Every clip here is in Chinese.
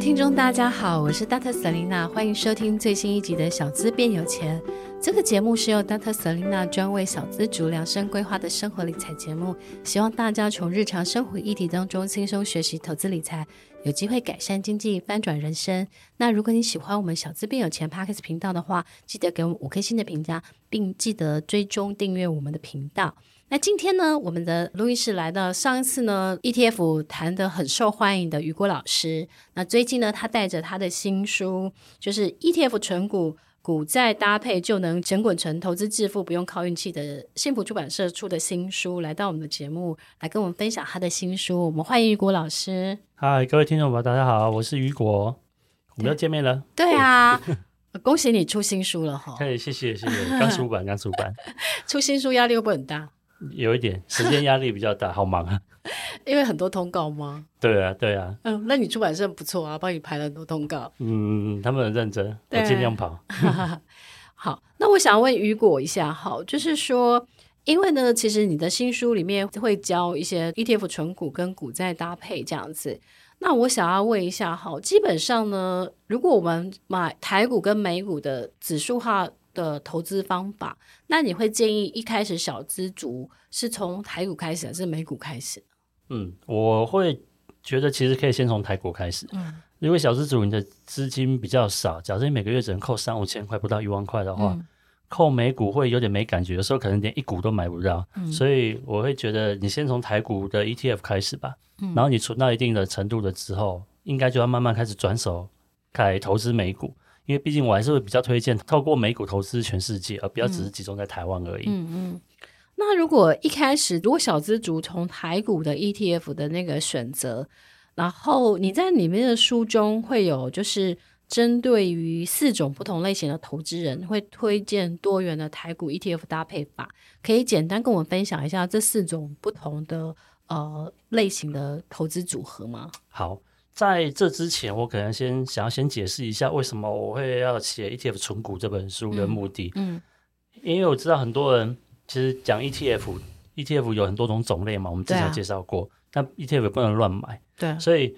听众大家好，我是 Dr. Selina，欢迎收听最新一集的《小资变有钱》。这个节目是由 Dr. Selina 专为小资族量身规划的生活理财节目，希望大家从日常生活议题当中轻松学习投资理财，有机会改善经济，翻转人生。那如果你喜欢我们《小资变有钱》Podcast 频道的话，记得给我们五颗星的评价，并记得追踪订阅我们的频道。那今天呢，我们的录音室来到上一次呢，ETF 谈得很受欢迎的雨果老师。那最近呢，他带着他的新书，就是 ETF 纯股，股债搭配就能钱滚成，投资致富不用靠运气的幸福出版社出的新书，来到我们的节目，来跟我们分享他的新书。我们欢迎雨果老师。嗨，各位听众朋友，大家好，我是雨果，我们又见面了。对啊。恭喜你出新书了哈！可以，谢谢谢谢，刚出版刚出版，出新书压力会不会很大？有一点，时间压力比较大，好忙啊。因为很多通告吗？对啊，对啊。嗯，那你出版社不错啊，帮你排了很多通告。嗯，他们很认真，我尽量跑。好，那我想问雨果一下，好，就是说，因为呢，其实你的新书里面会教一些 ETF 纯股跟股债搭配这样子。那我想要问一下，好，基本上呢，如果我们买台股跟美股的指数化的投资方法，那你会建议一开始小资族是从台股开始还是美股开始？嗯，我会觉得其实可以先从台股开始。嗯，因为小资族你的资金比较少，假设你每个月只能扣三五千块，不到一万块的话，嗯、扣美股会有点没感觉，有时候可能连一股都买不到。嗯，所以我会觉得你先从台股的 ETF 开始吧。嗯，然后你存到一定的程度了之后，应该就要慢慢开始转手改投资美股。因为毕竟我还是会比较推荐透过美股投资全世界，而不要只是集中在台湾而已。嗯嗯。那如果一开始如果小资族从台股的 ETF 的那个选择，然后你在里面的书中会有就是针对于四种不同类型的投资人，会推荐多元的台股 ETF 搭配法，可以简单跟我们分享一下这四种不同的呃类型的投资组合吗？好。在这之前，我可能先想要先解释一下为什么我会要写《ETF 存股》这本书的目的。嗯，嗯，因为我知道很多人其实讲 ETF，ETF 有很多种种类嘛，我们之前介绍过，啊、但 ETF 不能乱买。对，所以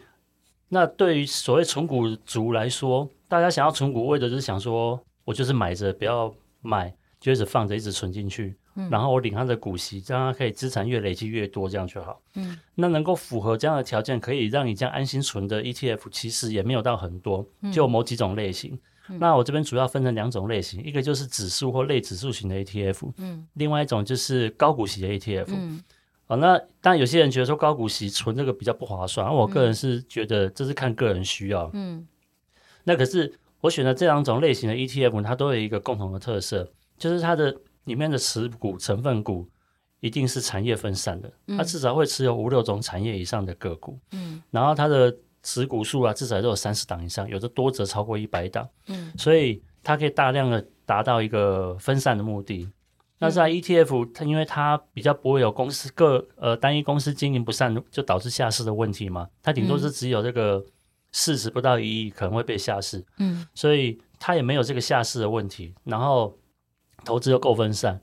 那对于所谓存股族来说，大家想要存股，为的就是想说我就是买着不要卖，就一直放着，一直存进去。嗯、然后我领他的股息，这样他可以资产越累积越多，这样就好。嗯，那能够符合这样的条件，可以让你这样安心存的 ETF，其实也没有到很多，就某几种类型。嗯、那我这边主要分成两种类型，一个就是指数或类指数型的 ETF，嗯，另外一种就是高股息的 ETF。嗯，好，那当然有些人觉得说高股息存这个比较不划算，而我个人是觉得这是看个人需要。嗯，那可是我选的这两种类型的 ETF，它都有一个共同的特色，就是它的。里面的持股成分股一定是产业分散的，嗯、它至少会持有五六种产业以上的个股，嗯，然后它的持股数啊，至少都有三十档以上，有的多则超过一百档，嗯，所以它可以大量的达到一个分散的目的。那在 ETF，它因为它比较不会有公司个呃单一公司经营不善就导致下市的问题嘛，它顶多是只有这个市值不到一亿可能会被下市，嗯，所以它也没有这个下市的问题，然后。投资又够分散，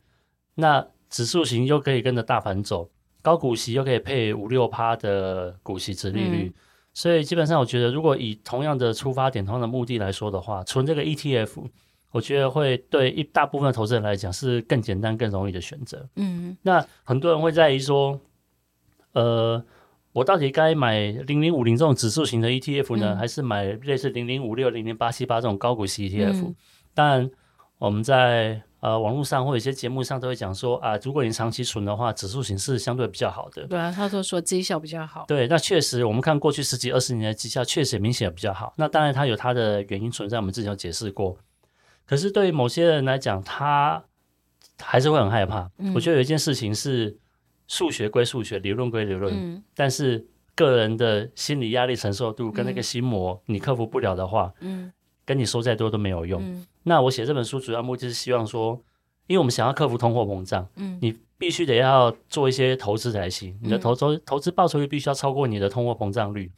那指数型又可以跟着大盘走，高股息又可以配五六趴的股息值利率，嗯、所以基本上我觉得，如果以同样的出发点、同样的目的来说的话，存这个 ETF，我觉得会对一大部分的投资人来讲是更简单、更容易的选择。嗯，那很多人会在意说，呃，我到底该买零零五零这种指数型的 ETF 呢，嗯、还是买类似零零五六、零零八七八这种高股息 ETF？当然、嗯，我们在呃，网络上或者一些节目上都会讲说啊，如果你长期存的话，指数型是相对比较好的。对啊，他都说绩效比较好。对，那确实，我们看过去十几二十年的绩效，确实明显比较好。那当然，它有它的原因存在，我们之前有解释过。可是对于某些人来讲，他还是会很害怕。嗯、我觉得有一件事情是，数学归数学，理论归理论，嗯、但是个人的心理压力承受度跟那个心魔，嗯、你克服不了的话，嗯。跟你说再多都没有用。嗯、那我写这本书主要目的是希望说，因为我们想要克服通货膨胀，嗯，你必须得要做一些投资才行。你的投资、嗯、投资报酬率必须要超过你的通货膨胀率。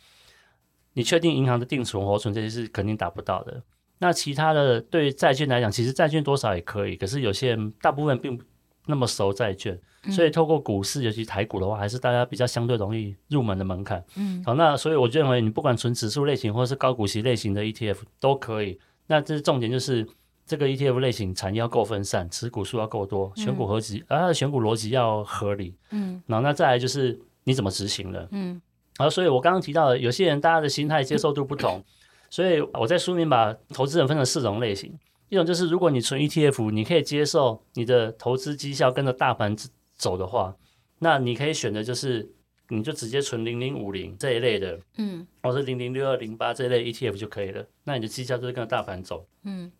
你确定银行的定存、活存这些是肯定达不到的。那其他的对债券来讲，其实债券多少也可以，可是有些人大部分并不那么熟债券，嗯、所以透过股市，尤其台股的话，还是大家比较相对容易入门的门槛。嗯，好，那所以我认为你不管存指数类型或者是高股息类型的 ETF 都可以。那这是重点，就是这个 ETF 类型产业要够分散，持股数要够多，选股合集，而它的选股逻辑要合理。嗯，然后那再来就是你怎么执行了。嗯，然后所以我刚刚提到的，有些人大家的心态接受度不同，所以我在书里面把投资人分成四种类型。一种就是，如果你存 ETF，你可以接受你的投资绩效跟着大盘走的话，那你可以选的就是，你就直接存零零五零这一类的，嗯，或是零零六二零八这一类 ETF 就可以了。那你的绩效就是跟着大盘走，嗯。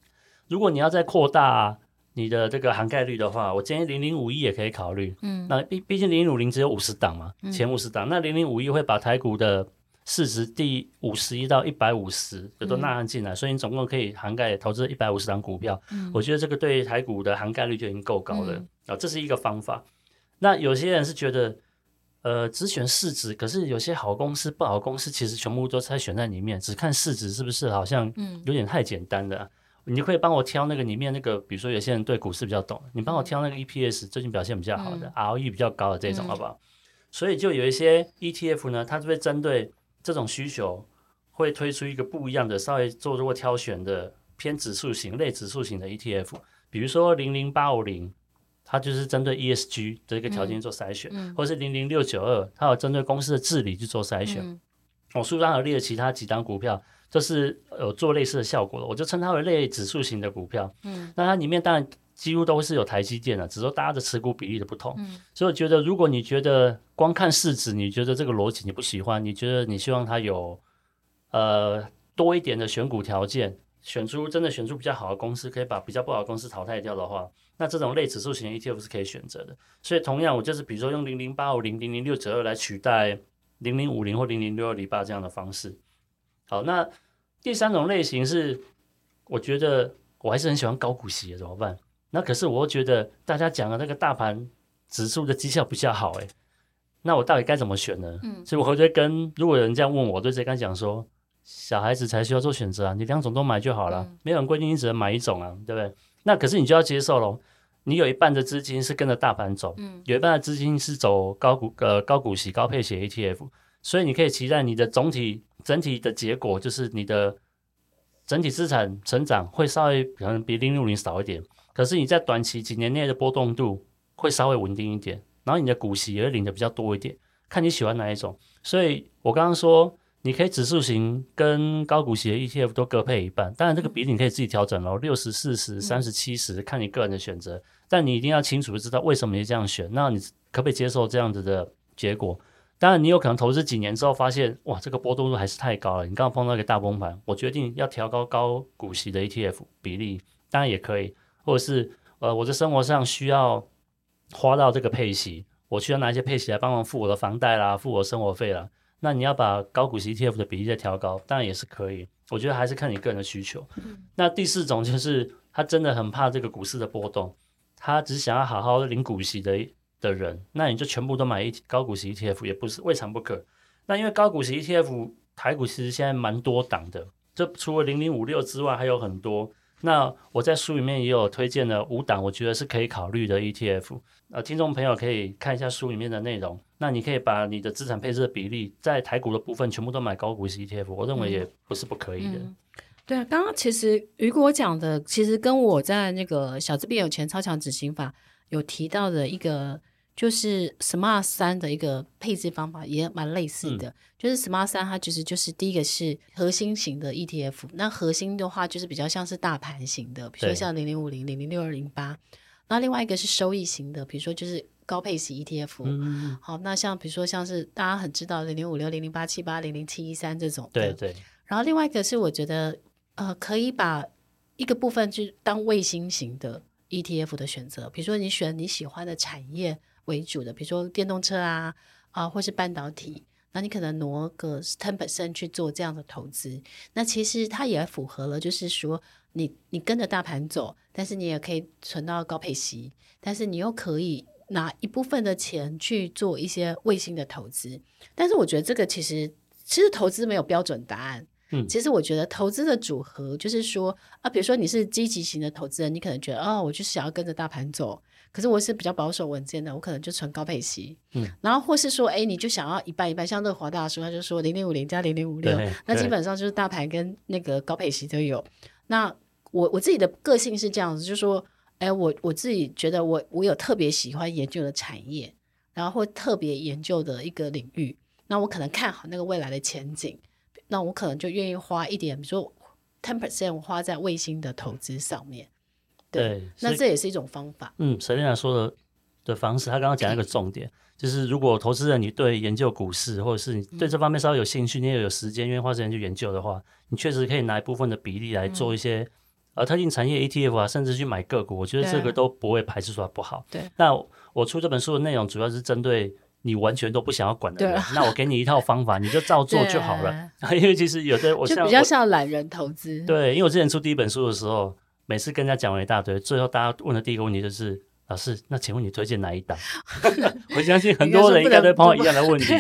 如果你要再扩大你的这个涵盖率的话，我建议零零五一也可以考虑，嗯。那毕毕竟零零五零只有五十档嘛，前五十档，那零零五一会把台股的市值第五十一到一百五十也都纳入进来，嗯、所以你总共可以涵盖投资一百五十档股票。嗯、我觉得这个对台股的涵盖率就已经够高了啊、这是一个方法。那有些人是觉得，呃，只选市值，可是有些好公司、不好公司，其实全部都在选在里面，只看市值是不是好像有点太简单了。嗯、你就可以帮我挑那个里面那个，比如说有些人对股市比较懂，你帮我挑那个 EPS 最近表现比较好的、嗯、ROE 比较高的这种，好不好？嗯、所以就有一些 ETF 呢，它就会针对。这种需求会推出一个不一样的，稍微做过挑选的偏指数型、类指数型的 ETF，比如说零零八五零，它就是针对 ESG 的一个条件做筛选，嗯嗯、或是零零六九二，它有针对公司的治理去做筛选。嗯、我书上有列了其他几档股票，就是有做类似的效果的，我就称它为类指数型的股票。嗯，那它里面当然。几乎都是有台积电的，只是说大家的持股比例的不同。嗯、所以我觉得，如果你觉得光看市值，你觉得这个逻辑你不喜欢，你觉得你希望它有呃多一点的选股条件，选出真的选出比较好的公司，可以把比较不好的公司淘汰掉的话，那这种类指数型的 ETF 是可以选择的。所以同样，我就是比如说用零零八五零、零零六九二来取代零零五零或零零六二零八这样的方式。好，那第三种类型是，我觉得我还是很喜欢高股息的，怎么办？那可是我觉得大家讲的那个大盘指数的绩效比较好诶，那我到底该怎么选呢？嗯，所以我会跟如果有人这样问我，我就直接跟他讲说，小孩子才需要做选择啊，你两种都买就好了，嗯、没有人规定你只能买一种啊，对不对？那可是你就要接受喽，你有一半的资金是跟着大盘走，嗯，有一半的资金是走高股呃高股息高配息 ETF，所以你可以期待你的总体整体的结果就是你的整体资产成长会稍微可能比零六零少一点。可是你在短期几年内的波动度会稍微稳定一点，然后你的股息也会领的比较多一点，看你喜欢哪一种。所以我刚刚说，你可以指数型跟高股息的 ETF 都各配一半，当然这个比例你可以自己调整喽，六十四十、三十七十，看你个人的选择。但你一定要清楚的知道为什么你这样选，那你可不可以接受这样子的结果？当然你有可能投资几年之后发现，哇，这个波动度还是太高了。你刚刚碰到一个大崩盘，我决定要调高高股息的 ETF 比例，当然也可以。或者是呃，我在生活上需要花到这个配息，我需要拿一些配息来帮忙付我的房贷啦，付我的生活费啦。那你要把高股息 ETF 的比例再调高，当然也是可以。我觉得还是看你个人的需求。嗯、那第四种就是他真的很怕这个股市的波动，他只想要好好领股息的的人，那你就全部都买一高股息 ETF 也不是未尝不可。那因为高股息 ETF 台股其实现在蛮多档的，这除了零零五六之外还有很多。那我在书里面也有推荐了五档，我觉得是可以考虑的 ETF。呃，听众朋友可以看一下书里面的内容。那你可以把你的资产配置的比例在台股的部分全部都买高股息 ETF，我认为也不是不可以的。嗯嗯、对啊，刚刚其实雨果讲的，其实跟我在那个《小资变有钱超强执行法》有提到的一个就是 Smart 三的一个配置方法也蛮类似的，嗯、就是 Smart 三它其实就是第一个是核心型的 ETF，那核心的话就是比较像是大盘型的，比如说像零零五零、零零六二零八，那另外一个是收益型的，比如说就是高配型 ETF，嗯，好，那像比如说像是大家很知道零零五六、零零八七八、零零七一三这种，对对，然后另外一个是我觉得呃可以把一个部分去当卫星型的 ETF 的选择，比如说你选你喜欢的产业。为主的，比如说电动车啊，啊，或是半导体，那你可能挪个 ten percent 去做这样的投资，那其实它也符合了，就是说你你跟着大盘走，但是你也可以存到高配息，但是你又可以拿一部分的钱去做一些卫星的投资，但是我觉得这个其实其实投资没有标准答案。嗯，其实我觉得投资的组合就是说啊，比如说你是积极型的投资人，你可能觉得哦，我就是想要跟着大盘走。可是我是比较保守稳健的，我可能就存高配息。嗯，然后或是说，哎，你就想要一半一半，像乐华大叔他就说零点五零加零点五六，那基本上就是大盘跟那个高配息都有。那我我自己的个性是这样子，就是说，哎，我我自己觉得我我有特别喜欢研究的产业，然后或特别研究的一个领域，那我可能看好那个未来的前景。那我可能就愿意花一点，比如说 ten percent 我花在卫星的投资上面。对，对那这也是一种方法。嗯，Selina 说的的方式，他刚刚讲一个重点，就是如果投资人你对研究股市，或者是你对这方面稍微有兴趣，嗯、你也有时间愿意花时间去研究的话，你确实可以拿一部分的比例来做一些、嗯、呃特定产业 ETF 啊，甚至去买个股。我觉得这个都不会排斥说不好。对，那我出这本书的内容主要是针对。你完全都不想要管的人，啊、那我给你一套方法，你就照做就好了。因为其实有的我像就比较像懒人投资。对，因为我之前出第一本书的时候，每次跟人家讲完一大堆，最后大家问的第一个问题就是：老师，那请问你推荐哪一档？我相信很多人应该都碰到一样的问题，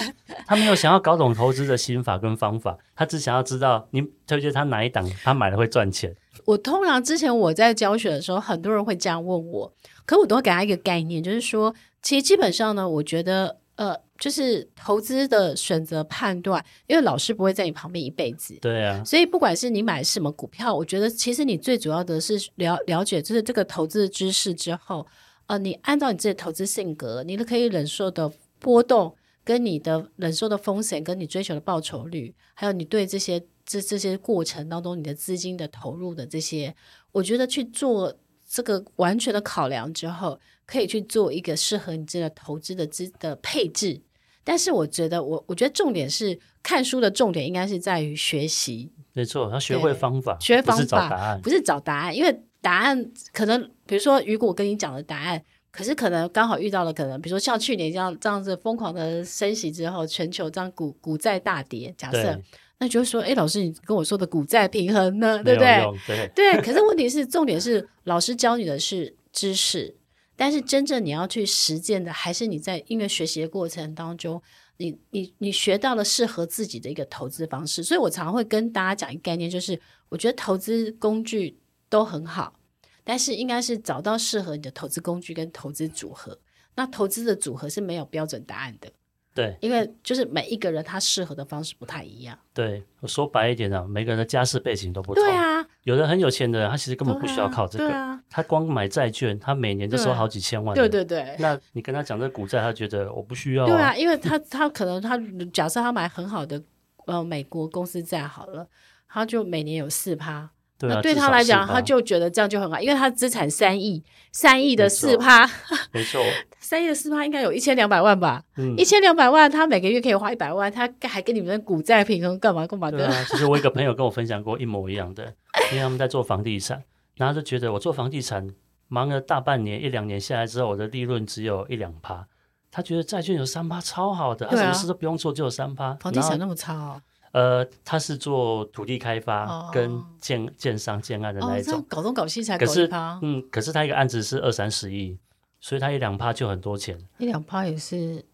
他没有想要搞懂投资的心法跟方法，他只想要知道你推荐他哪一档，他买了会赚钱。我通常之前我在教学的时候，很多人会这样问我，可我都会给他一个概念，就是说，其实基本上呢，我觉得。呃，就是投资的选择判断，因为老师不会在你旁边一辈子，对啊，所以不管是你买什么股票，我觉得其实你最主要的是了了解，就是这个投资的知识之后，呃，你按照你自己的投资性格，你都可以忍受的波动，跟你的忍受的风险，跟你追求的报酬率，还有你对这些这这些过程当中你的资金的投入的这些，我觉得去做这个完全的考量之后。可以去做一个适合你这个投资的资的配置，但是我觉得我我觉得重点是看书的重点应该是在于学习，没错，要学会方法，学会方法，不是找答案，不是找答案，因为答案可能比如说雨果我跟你讲的答案，可是可能刚好遇到了可能比如说像去年这样这样子疯狂的升息之后，全球这样股股债大跌，假设那就是说，哎，老师你跟我说的股债平衡呢，对不对？对对，可是问题是重点是老师教你的是知识。但是真正你要去实践的，还是你在音乐学习的过程当中，你你你学到了适合自己的一个投资方式。所以我常常会跟大家讲一个概念，就是我觉得投资工具都很好，但是应该是找到适合你的投资工具跟投资组合。那投资的组合是没有标准答案的。对，因为就是每一个人他适合的方式不太一样。对，我说白一点啊，每个人的家世背景都不同。对啊，有的很有钱的人，他其实根本不需要靠这个，啊、他光买债券，他每年就收好几千万。对对对。那你跟他讲这股债，他觉得我不需要、啊。对啊，因为他他可能他假设他买很好的呃美国公司债好了，他就每年有四趴。对啊，那对他来讲，他就觉得这样就很好，因为他资产三亿，三亿的四趴，没错，三亿的四趴应该有一千两百万吧？嗯，一千两百万，他每个月可以花一百万，他还跟你们股债平衡干嘛干嘛的？对啊，其实我一个朋友跟我分享过一模一样的，因为他们在做房地产，然后就觉得我做房地产忙了大半年一两年下来之后，我的利润只有一两趴，他觉得债券有三趴超好的，他什么事都不用做就有三趴，房地产那么差哦。呃，他是做土地开发跟建、哦、建商建案的那一种，哦、搞东搞西才搞一趴。嗯，可是他一个案子是二三十亿，所以他一两趴就很多钱。一两趴也是，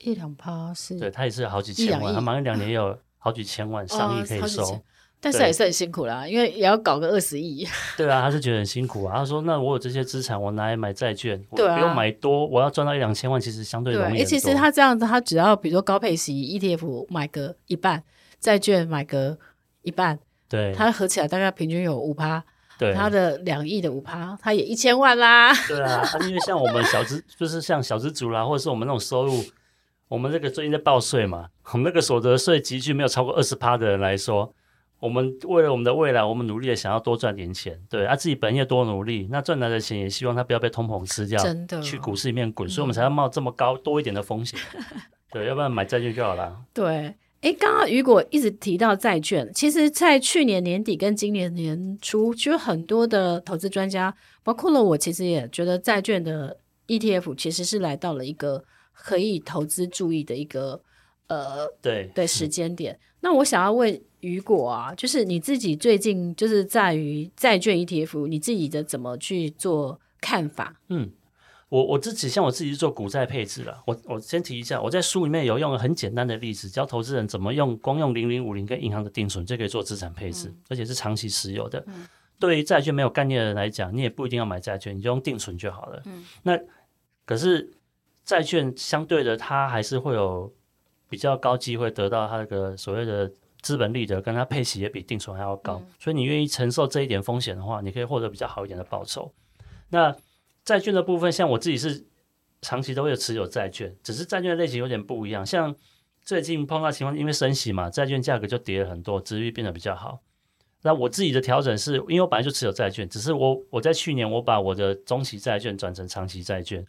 一两趴是，对他也是好几千万，他忙一两年也有好几千万，上亿可以收。但是也是很辛苦啦，因为也要搞个二十亿。对啊，他是觉得很辛苦啊。他说：“那我有这些资产，我拿来买债券，对啊、我不用买多，我要赚到一两千万，其实相对容易。”其实他这样子，他只要比如说高配息 ETF 买个一半，债券买个一半，对，他合起来大概平均有五趴。对，他的两亿的五趴，他也一千万啦。对啊，因为像我们小资，就是像小资族啦，或者是我们那种收入，我们这个最近在报税嘛，我们那个所得税集聚没有超过二十趴的人来说，我们为了我们的未来，我们努力的想要多赚点钱，对，啊自己本业多努力，那赚来的钱也希望他不要被通膨吃掉，真的去股市里面滚，所以我们才要冒这么高多一点的风险，对，要不然买债券就好了。对。哎，刚刚雨果一直提到债券，其实，在去年年底跟今年年初，其实很多的投资专家，包括了我，其实也觉得债券的 ETF 其实是来到了一个可以投资注意的一个呃，对对时间点。那我想要问雨果啊，就是你自己最近就是在于债券 ETF，你自己的怎么去做看法？嗯。我我自己像我自己是做股债配置了，我我先提一下，我在书里面有用了很简单的例子，教投资人怎么用光用零零五零跟银行的定存就可以做资产配置，嗯、而且是长期持有的。嗯、对于债券没有概念的人来讲，你也不一定要买债券，你就用定存就好了。嗯、那可是债券相对的，它还是会有比较高机会得到它那个所谓的资本利得，跟它配息也比定存还要高，嗯、所以你愿意承受这一点风险的话，你可以获得比较好一点的报酬。那债券的部分，像我自己是长期都会有持有债券，只是债券的类型有点不一样。像最近碰到情况，因为升息嘛，债券价格就跌了很多，殖利率变得比较好。那我自己的调整是，因为我本来就持有债券，只是我我在去年我把我的中期债券转成长期债券。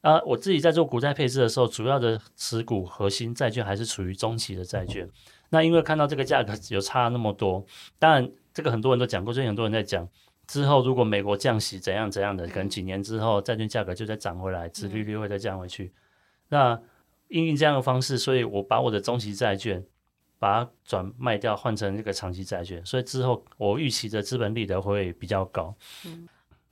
啊，我自己在做股债配置的时候，主要的持股核心债券还是处于中期的债券。那因为看到这个价格有差那么多，当然这个很多人都讲过，最近很多人在讲。之后，如果美国降息怎样怎样的，可能几年之后债券价格就再涨回来，殖利率会再降回去。嗯、那因为这样的方式，所以我把我的中期债券把它转卖掉，换成这个长期债券，所以之后我预期的资本利得会比较高。嗯，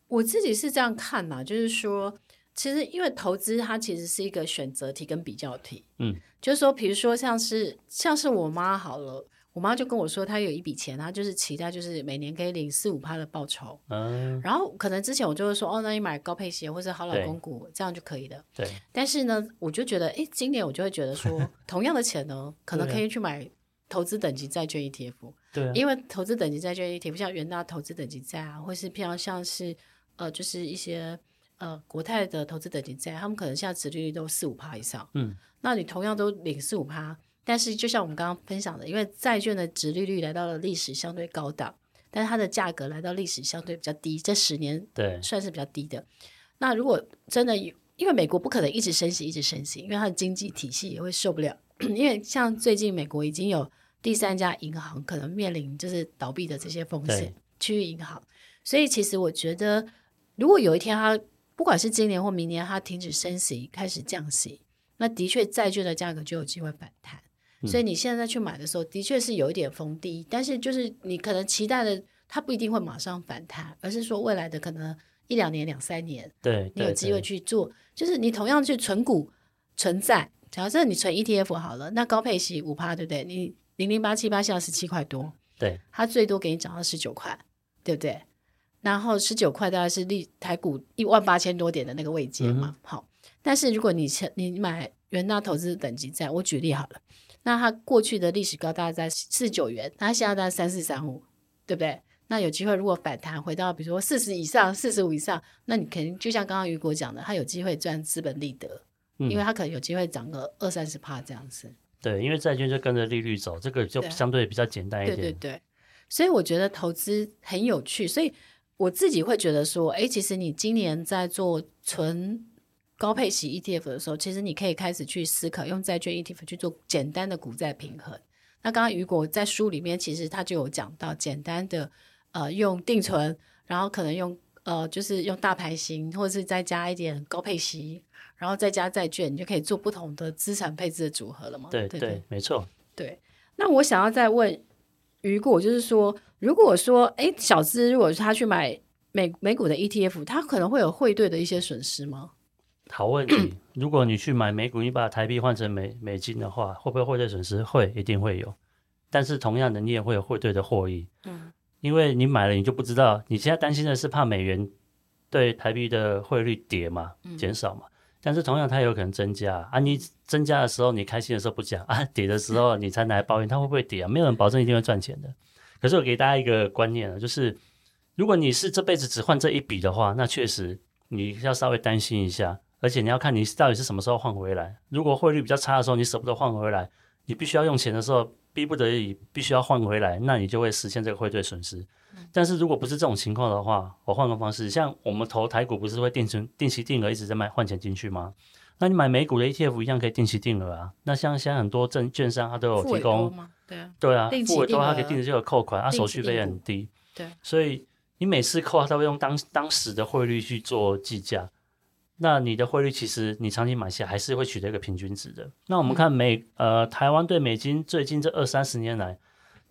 我自己是这样看嘛，就是说，其实因为投资它其实是一个选择题跟比较题。嗯，就是说，比如说像是像是我妈好了。我妈就跟我说，她有一笔钱，她就是期待就是每年可以领四五趴的报酬。嗯，然后可能之前我就会说，哦，那你买高配鞋或者好老公股，这样就可以的。对。但是呢，我就觉得，哎，今年我就会觉得说，同样的钱呢，可能可以去买投资等级债券 ETF。对、啊。因为投资等级债券 ETF，像元大投资等级债啊，或是偏向像是呃，就是一些呃国泰的投资等级债，他们可能现在殖利率都四五趴以上。嗯。那你同样都领四五趴。但是，就像我们刚刚分享的，因为债券的殖利率来到了历史相对高档，但是它的价格来到历史相对比较低，这十年对算是比较低的。那如果真的有，因为美国不可能一直升息，一直升息，因为它的经济体系也会受不了。因为像最近美国已经有第三家银行可能面临就是倒闭的这些风险，区域银行。所以其实我觉得，如果有一天它不管是今年或明年它停止升息，开始降息，那的确债券的价格就有机会反弹。所以你现在去买的时候，的确是有一点逢低，但是就是你可能期待的，它不一定会马上反弹，而是说未来的可能一两年、两三年，对，你有机会去做。就是你同样去存股、存债，假设你存 ETF 好了，那高配息五趴，对不对？你零零八七八现在十七块多，对，它最多给你涨到十九块，对不对？然后十九块大概是立台股一万八千多点的那个位阶嘛，嗯、好。但是如果你你买元大投资等级债，我举例好了。那它过去的历史高大概在四九元，那它现在大概三四三五，对不对？那有机会如果反弹回到比如说四十以上、四十五以上，那你肯定就像刚刚雨果讲的，它有机会赚资本利得，嗯、因为它可能有机会涨个二三十趴这样子。对，因为债券就跟着利率走，这个就相对比较简单一点。对，对对对，所以我觉得投资很有趣，所以我自己会觉得说，哎，其实你今年在做纯。高配息 ETF 的时候，其实你可以开始去思考用债券 ETF 去做简单的股债平衡。那刚刚雨果在书里面其实他就有讲到简单的呃用定存，然后可能用呃就是用大牌型，或者是再加一点高配息，然后再加债券，你就可以做不同的资产配置的组合了嘛？对对，对对没错。对，那我想要再问雨果，就是说，如果说哎小资如果他去买美美股的 ETF，他可能会有汇兑的一些损失吗？好问题，如果你去买美股，你把台币换成美美金的话，会不会汇兑损失？会，一定会有。但是同样的，你也会有汇兑的获益。嗯，因为你买了，你就不知道。你现在担心的是怕美元对台币的汇率跌嘛，减少嘛。但是同样，它有可能增加啊。你增加的时候，你开心的时候不讲 啊，跌的时候你才来抱怨它会不会跌啊？没有人保证一定会赚钱的。可是我给大家一个观念啊，就是。如果你是这辈子只换这一笔的话，那确实你要稍微担心一下，而且你要看你到底是什么时候换回来。如果汇率比较差的时候，你舍不得换回来，你必须要用钱的时候，逼不得已必须要换回来，那你就会实现这个汇兑损失。但是如果不是这种情况的话，我换个方式，像我们投台股不是会定存、定期定额一直在卖换钱进去吗？那你买美股的 ETF 一样可以定期定额啊。那像现在很多证券商它都有提供，对啊，对啊，付委托它可以定时就有扣款，它、啊、手续费也很低。对，所以你每次扣，它会用当当时的汇率去做计价。那你的汇率其实你长期买下还是会取得一个平均值的。那我们看美、嗯、呃台湾对美金最近这二三十年来。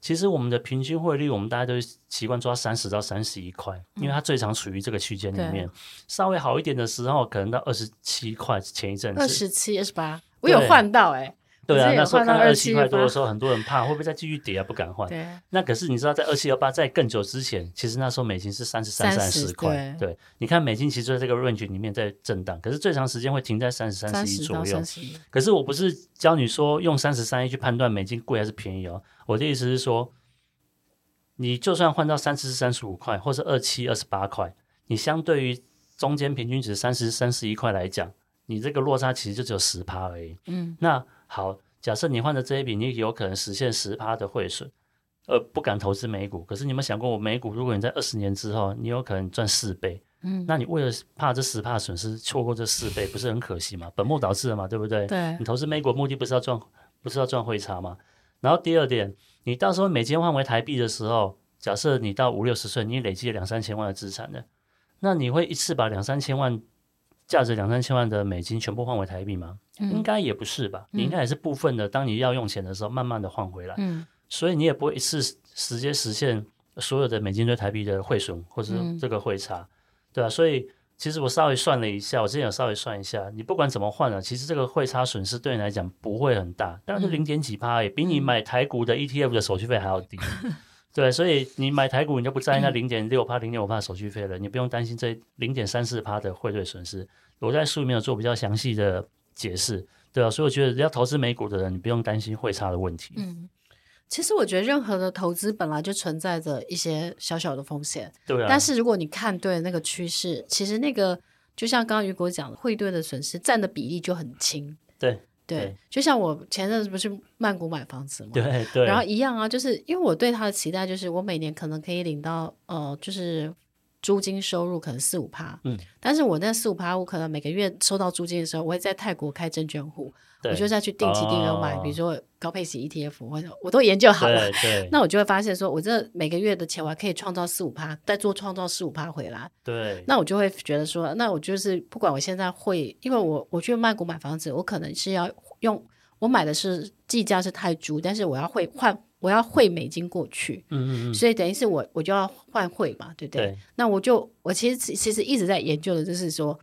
其实我们的平均汇率，我们大家都习惯抓三十到三十一块，因为它最常处于这个区间里面。嗯、稍微好一点的时候，可能到二十七块。前一阵子二十七、二十八，我有换到哎、欸。对啊，那时候看二十七块多的时候，很多人怕会不会再继续跌啊，不敢换。对。那可是你知道，在二七幺八在更久之前，其实那时候美金是三十三、三十块。对。你看美金其实在这个 range 里面在震荡，可是最长时间会停在三十三十一左右。可是我不是教你说用三十三一去判断美金贵还是便宜哦。我的意思是说。你就算换到三十三十五块，或是二七二十八块，你相对于中间平均值三十三十一块来讲，你这个落差其实就只有十趴而已。嗯，那好，假设你换的这一笔，你有可能实现十趴的汇损，呃不敢投资美股。可是你有没有想过，我美股如果你在二十年之后，你有可能赚四倍？嗯，那你为了怕这十趴损失，错过这四倍，不是很可惜吗？本末倒置了嘛，对不对？对，你投资美股目的不是要赚，不是要赚汇差吗？然后第二点。你到时候美金换回台币的时候，假设你到五六十岁，你累积了两三千万的资产的，那你会一次把两三千万价值两三千万的美金全部换回台币吗？嗯、应该也不是吧，你应该也是部分的。当你要用钱的时候，慢慢的换回来。嗯，所以你也不会一次直接实现所有的美金对台币的汇损或者这个汇差，嗯、对吧、啊？所以。其实我稍微算了一下，我之前有稍微算一下，你不管怎么换了，其实这个汇差损失对你来讲不会很大，但是零点几趴，也比你买台股的 ETF 的手续费还要低。对，所以你买台股，你就不在意那零点六趴、零点五趴手续费了，你不用担心这零点三四趴的汇兑损失。我在书里面有做比较详细的解释，对啊，所以我觉得要投资美股的人，你不用担心汇差的问题。嗯。其实我觉得任何的投资本来就存在着一些小小的风险，对啊。但是如果你看对那个趋势，其实那个就像刚刚雨果讲的，汇兑的损失占的比例就很轻。对对，对就像我前阵子不是曼谷买房子嘛，对对。然后一样啊，就是因为我对他的期待就是我每年可能可以领到呃，就是租金收入可能四五趴，嗯。但是我那四五趴，我可能每个月收到租金的时候，我会在泰国开证券户。我就再去定期定额买，哦、比如说高配息 ETF，或者我都研究好了。那我就会发现说，我这每个月的钱我还可以创造四五趴，再做创造四五趴回来。对。那我就会觉得说，那我就是不管我现在会，因为我我去曼谷买房子，我可能是要用我买的是计价是泰铢，但是我要会换，我要汇美金过去。嗯嗯嗯。所以等于是我我就要换汇嘛，对不对？对。那我就我其实其实一直在研究的就是说。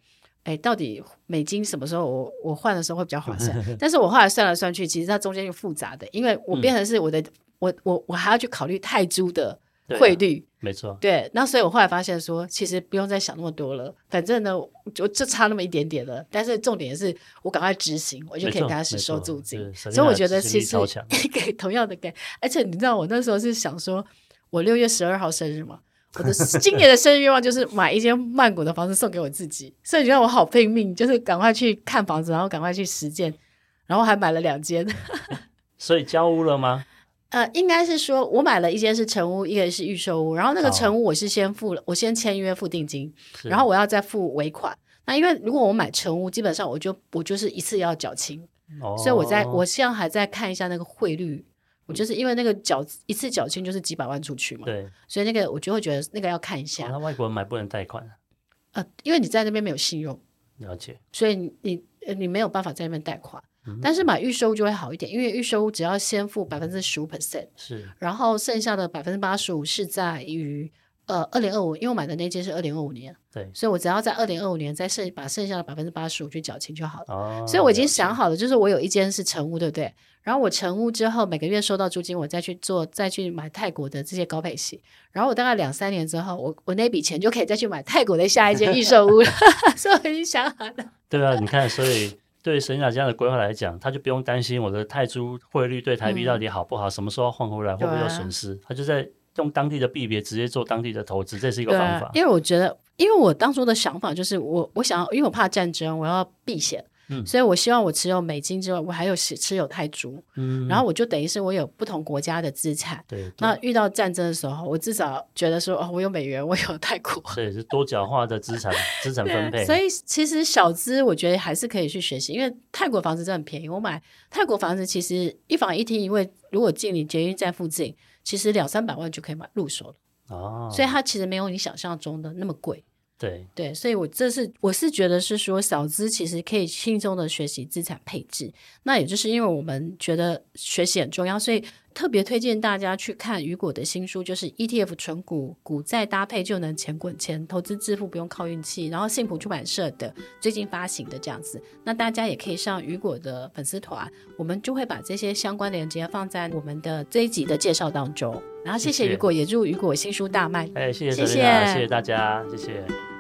哎，到底美金什么时候我我换的时候会比较划算？但是我后来算来算去，其实它中间又复杂的，因为我变成是我的，嗯、我我我还要去考虑泰铢的汇率，没错。对，那所以我后来发现说，其实不用再想那么多了，反正呢，就就差那么一点点了。但是重点是我赶快执行，我就可以开始收租金。所以我觉得其实 给同样的给，而且你知道我那时候是想说，我六月十二号生日嘛。我的 今年的生日愿望就是买一间曼谷的房子送给我自己，所以你觉得我好拼命，就是赶快去看房子，然后赶快去实践，然后还买了两间。所以交屋了吗？呃，应该是说我买了一间是成屋，一个是预售屋。然后那个成屋我是先付了，我先签约付定金，然后我要再付尾款。那因为如果我买成屋，基本上我就我就是一次要缴清，哦、所以我在我现在还在看一下那个汇率。我就是因为那个缴一次缴清就是几百万出去嘛，对，所以那个我就会觉得那个要看一下。那外国人买不能贷款呃，因为你在那边没有信用，了解，所以你你你没有办法在那边贷款。嗯、但是买预售就会好一点，因为预售只要先付百分之十五 percent，是，然后剩下的百分之八十五是在于。呃，二零二五，因为我买的那间是二零二五年，对，所以我只要在二零二五年再剩把剩下的百分之八十五去缴清就好了。哦，所以我已经想好了，就是我有一间是成屋，对不对？然后我成屋之后每个月收到租金，我再去做再去买泰国的这些高配系，然后我大概两三年之后，我我那笔钱就可以再去买泰国的下一间预售屋了。所以我已经想好了。对啊，你看，所以对沈雅这样的规划来讲，他就不用担心我的泰铢汇率对台币到底好不好，嗯、什么时候换回来会不会有损失，他就在。用当地的币别直接做当地的投资，这是一个方法。因为我觉得，因为我当初的想法就是我，我我想要，因为我怕战争，我要避险。嗯，所以我希望我持有美金之外，我还有持持有泰铢，嗯，然后我就等于是我有不同国家的资产，对，那遇到战争的时候，我至少觉得说，哦，我有美元，我有泰国，对，是多角化的资产 资产分配。所以其实小资我觉得还是可以去学习，因为泰国房子真的很便宜，我买泰国房子其实一房一厅，因为如果进你捷运站附近，其实两三百万就可以买入手了，哦，所以它其实没有你想象中的那么贵。对对，所以我这是我是觉得是说，小资其实可以轻松的学习资产配置。那也就是因为我们觉得学习很重要，所以特别推荐大家去看雨果的新书，就是 ETF 纯股，股债搭配就能钱滚钱，投资致富不用靠运气。然后信普出版社的最近发行的这样子，那大家也可以上雨果的粉丝团，我们就会把这些相关链接放在我们的这一集的介绍当中。然后谢谢雨果，也祝雨果新书大卖。哎，谢谢谢谢谢谢大家，谢谢。